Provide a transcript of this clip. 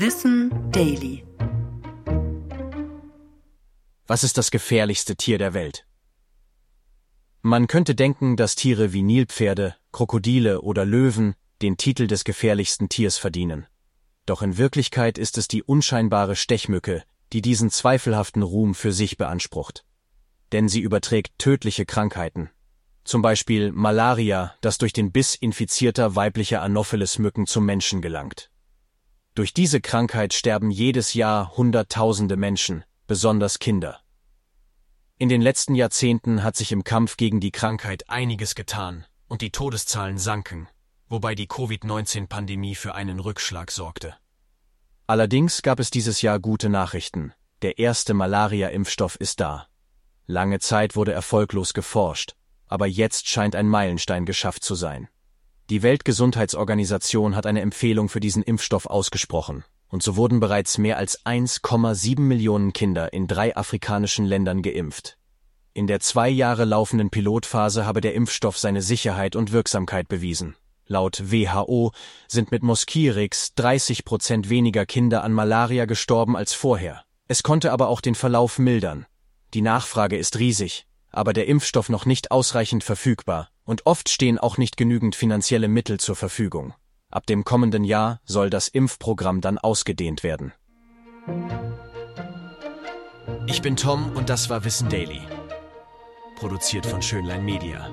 Wissen Daily. Was ist das gefährlichste Tier der Welt? Man könnte denken, dass Tiere wie Nilpferde, Krokodile oder Löwen den Titel des gefährlichsten Tiers verdienen. Doch in Wirklichkeit ist es die unscheinbare Stechmücke, die diesen zweifelhaften Ruhm für sich beansprucht. Denn sie überträgt tödliche Krankheiten. Zum Beispiel Malaria, das durch den Biss infizierter weiblicher Anopheles-Mücken zum Menschen gelangt. Durch diese Krankheit sterben jedes Jahr Hunderttausende Menschen, besonders Kinder. In den letzten Jahrzehnten hat sich im Kampf gegen die Krankheit einiges getan und die Todeszahlen sanken, wobei die Covid-19-Pandemie für einen Rückschlag sorgte. Allerdings gab es dieses Jahr gute Nachrichten. Der erste Malaria-Impfstoff ist da. Lange Zeit wurde erfolglos geforscht, aber jetzt scheint ein Meilenstein geschafft zu sein. Die Weltgesundheitsorganisation hat eine Empfehlung für diesen Impfstoff ausgesprochen, und so wurden bereits mehr als 1,7 Millionen Kinder in drei afrikanischen Ländern geimpft. In der zwei Jahre laufenden Pilotphase habe der Impfstoff seine Sicherheit und Wirksamkeit bewiesen. Laut WHO sind mit Moskirix 30 Prozent weniger Kinder an Malaria gestorben als vorher. Es konnte aber auch den Verlauf mildern. Die Nachfrage ist riesig, aber der Impfstoff noch nicht ausreichend verfügbar und oft stehen auch nicht genügend finanzielle Mittel zur Verfügung. Ab dem kommenden Jahr soll das Impfprogramm dann ausgedehnt werden. Ich bin Tom und das war Wissen Daily. Produziert von Schönlein Media.